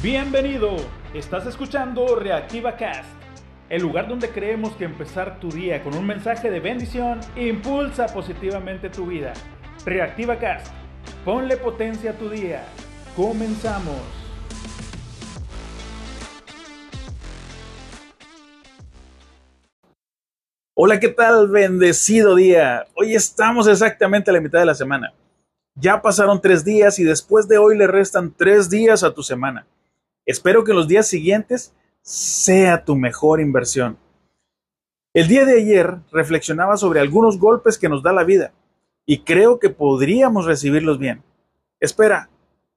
Bienvenido, estás escuchando Reactiva Cast, el lugar donde creemos que empezar tu día con un mensaje de bendición impulsa positivamente tu vida. Reactiva Cast, ponle potencia a tu día. Comenzamos. Hola, ¿qué tal? Bendecido día. Hoy estamos exactamente a la mitad de la semana. Ya pasaron tres días y después de hoy le restan tres días a tu semana. Espero que los días siguientes sea tu mejor inversión. El día de ayer reflexionaba sobre algunos golpes que nos da la vida y creo que podríamos recibirlos bien. Espera,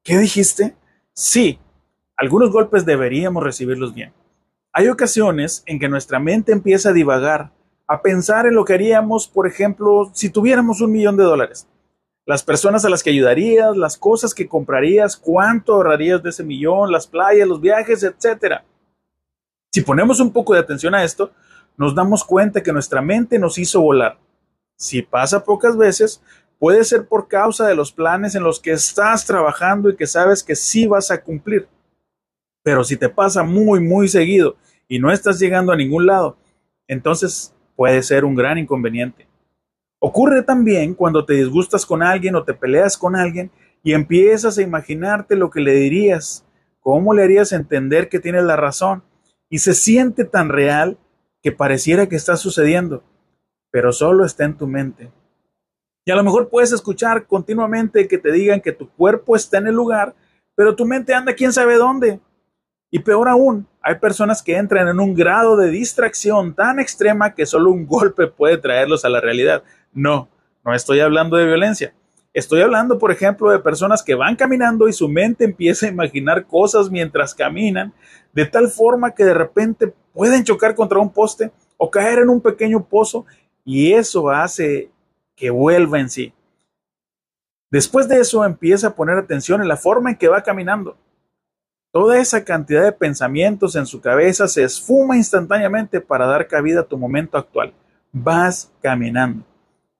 ¿qué dijiste? Sí, algunos golpes deberíamos recibirlos bien. Hay ocasiones en que nuestra mente empieza a divagar, a pensar en lo que haríamos, por ejemplo, si tuviéramos un millón de dólares las personas a las que ayudarías, las cosas que comprarías, cuánto ahorrarías de ese millón, las playas, los viajes, etc. Si ponemos un poco de atención a esto, nos damos cuenta que nuestra mente nos hizo volar. Si pasa pocas veces, puede ser por causa de los planes en los que estás trabajando y que sabes que sí vas a cumplir. Pero si te pasa muy, muy seguido y no estás llegando a ningún lado, entonces puede ser un gran inconveniente. Ocurre también cuando te disgustas con alguien o te peleas con alguien y empiezas a imaginarte lo que le dirías, cómo le harías entender que tienes la razón y se siente tan real que pareciera que está sucediendo, pero solo está en tu mente. Y a lo mejor puedes escuchar continuamente que te digan que tu cuerpo está en el lugar, pero tu mente anda quién sabe dónde. Y peor aún, hay personas que entran en un grado de distracción tan extrema que solo un golpe puede traerlos a la realidad. No, no estoy hablando de violencia. Estoy hablando, por ejemplo, de personas que van caminando y su mente empieza a imaginar cosas mientras caminan, de tal forma que de repente pueden chocar contra un poste o caer en un pequeño pozo y eso hace que vuelva en sí. Después de eso empieza a poner atención en la forma en que va caminando. Toda esa cantidad de pensamientos en su cabeza se esfuma instantáneamente para dar cabida a tu momento actual. Vas caminando.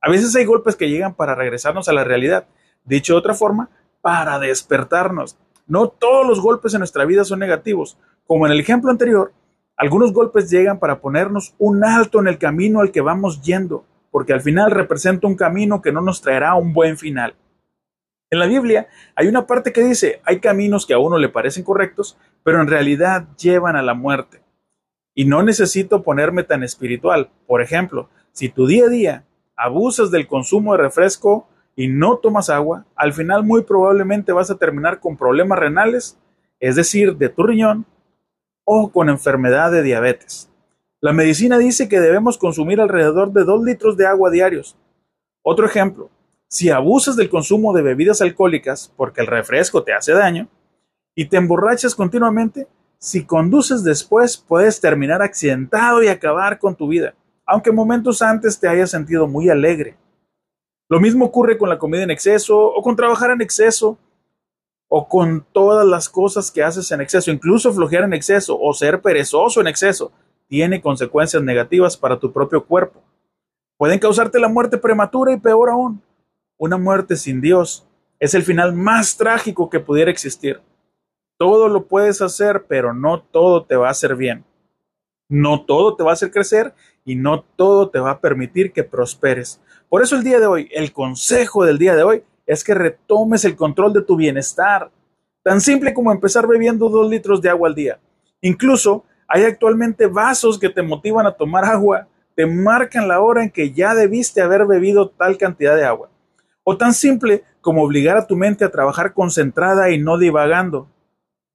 A veces hay golpes que llegan para regresarnos a la realidad. Dicho de otra forma, para despertarnos. No todos los golpes en nuestra vida son negativos. Como en el ejemplo anterior, algunos golpes llegan para ponernos un alto en el camino al que vamos yendo, porque al final representa un camino que no nos traerá un buen final. En la Biblia hay una parte que dice, hay caminos que a uno le parecen correctos, pero en realidad llevan a la muerte. Y no necesito ponerme tan espiritual. Por ejemplo, si tu día a día abusas del consumo de refresco y no tomas agua, al final muy probablemente vas a terminar con problemas renales, es decir, de tu riñón, o con enfermedad de diabetes. La medicina dice que debemos consumir alrededor de 2 litros de agua diarios. Otro ejemplo, si abusas del consumo de bebidas alcohólicas porque el refresco te hace daño y te emborrachas continuamente, si conduces después puedes terminar accidentado y acabar con tu vida aunque momentos antes te hayas sentido muy alegre. Lo mismo ocurre con la comida en exceso o con trabajar en exceso o con todas las cosas que haces en exceso, incluso flojear en exceso o ser perezoso en exceso, tiene consecuencias negativas para tu propio cuerpo. Pueden causarte la muerte prematura y peor aún, una muerte sin Dios. Es el final más trágico que pudiera existir. Todo lo puedes hacer, pero no todo te va a hacer bien. No todo te va a hacer crecer y no todo te va a permitir que prosperes. Por eso el día de hoy, el consejo del día de hoy es que retomes el control de tu bienestar. Tan simple como empezar bebiendo dos litros de agua al día. Incluso hay actualmente vasos que te motivan a tomar agua, te marcan la hora en que ya debiste haber bebido tal cantidad de agua. O tan simple como obligar a tu mente a trabajar concentrada y no divagando.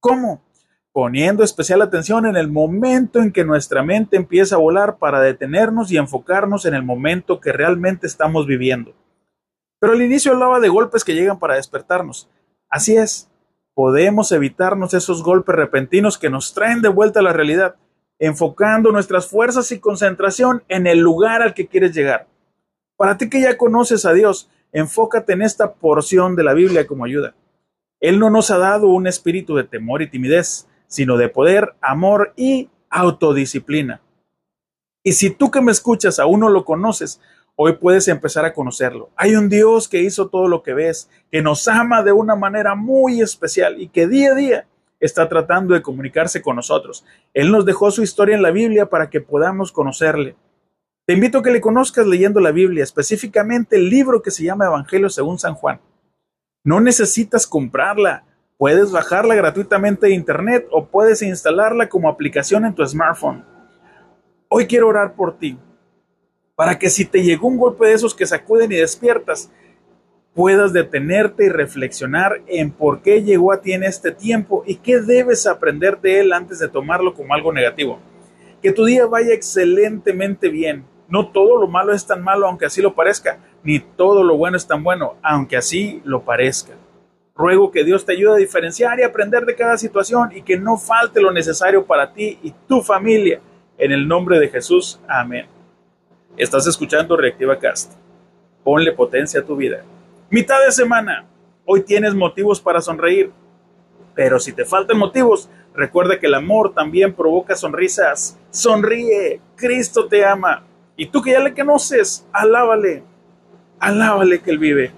¿Cómo? Poniendo especial atención en el momento en que nuestra mente empieza a volar para detenernos y enfocarnos en el momento que realmente estamos viviendo. Pero al inicio hablaba de golpes que llegan para despertarnos. Así es, podemos evitarnos esos golpes repentinos que nos traen de vuelta a la realidad, enfocando nuestras fuerzas y concentración en el lugar al que quieres llegar. Para ti que ya conoces a Dios, enfócate en esta porción de la Biblia como ayuda. Él no nos ha dado un espíritu de temor y timidez, sino de poder, amor y autodisciplina. Y si tú que me escuchas aún no lo conoces, hoy puedes empezar a conocerlo. Hay un Dios que hizo todo lo que ves, que nos ama de una manera muy especial y que día a día está tratando de comunicarse con nosotros. Él nos dejó su historia en la Biblia para que podamos conocerle. Te invito a que le conozcas leyendo la Biblia, específicamente el libro que se llama Evangelio según San Juan. No necesitas comprarla, puedes bajarla gratuitamente de internet o puedes instalarla como aplicación en tu smartphone. Hoy quiero orar por ti, para que si te llegó un golpe de esos que sacuden y despiertas, puedas detenerte y reflexionar en por qué llegó a ti en este tiempo y qué debes aprender de él antes de tomarlo como algo negativo. Que tu día vaya excelentemente bien. No todo lo malo es tan malo aunque así lo parezca, ni todo lo bueno es tan bueno aunque así lo parezca. Ruego que Dios te ayude a diferenciar y aprender de cada situación y que no falte lo necesario para ti y tu familia. En el nombre de Jesús, amén. Estás escuchando Reactiva Cast. Ponle potencia a tu vida. Mitad de semana. Hoy tienes motivos para sonreír. Pero si te faltan motivos, recuerda que el amor también provoca sonrisas. Sonríe. Cristo te ama. Y tú que ya le conoces, alábale. Alábale que Él vive.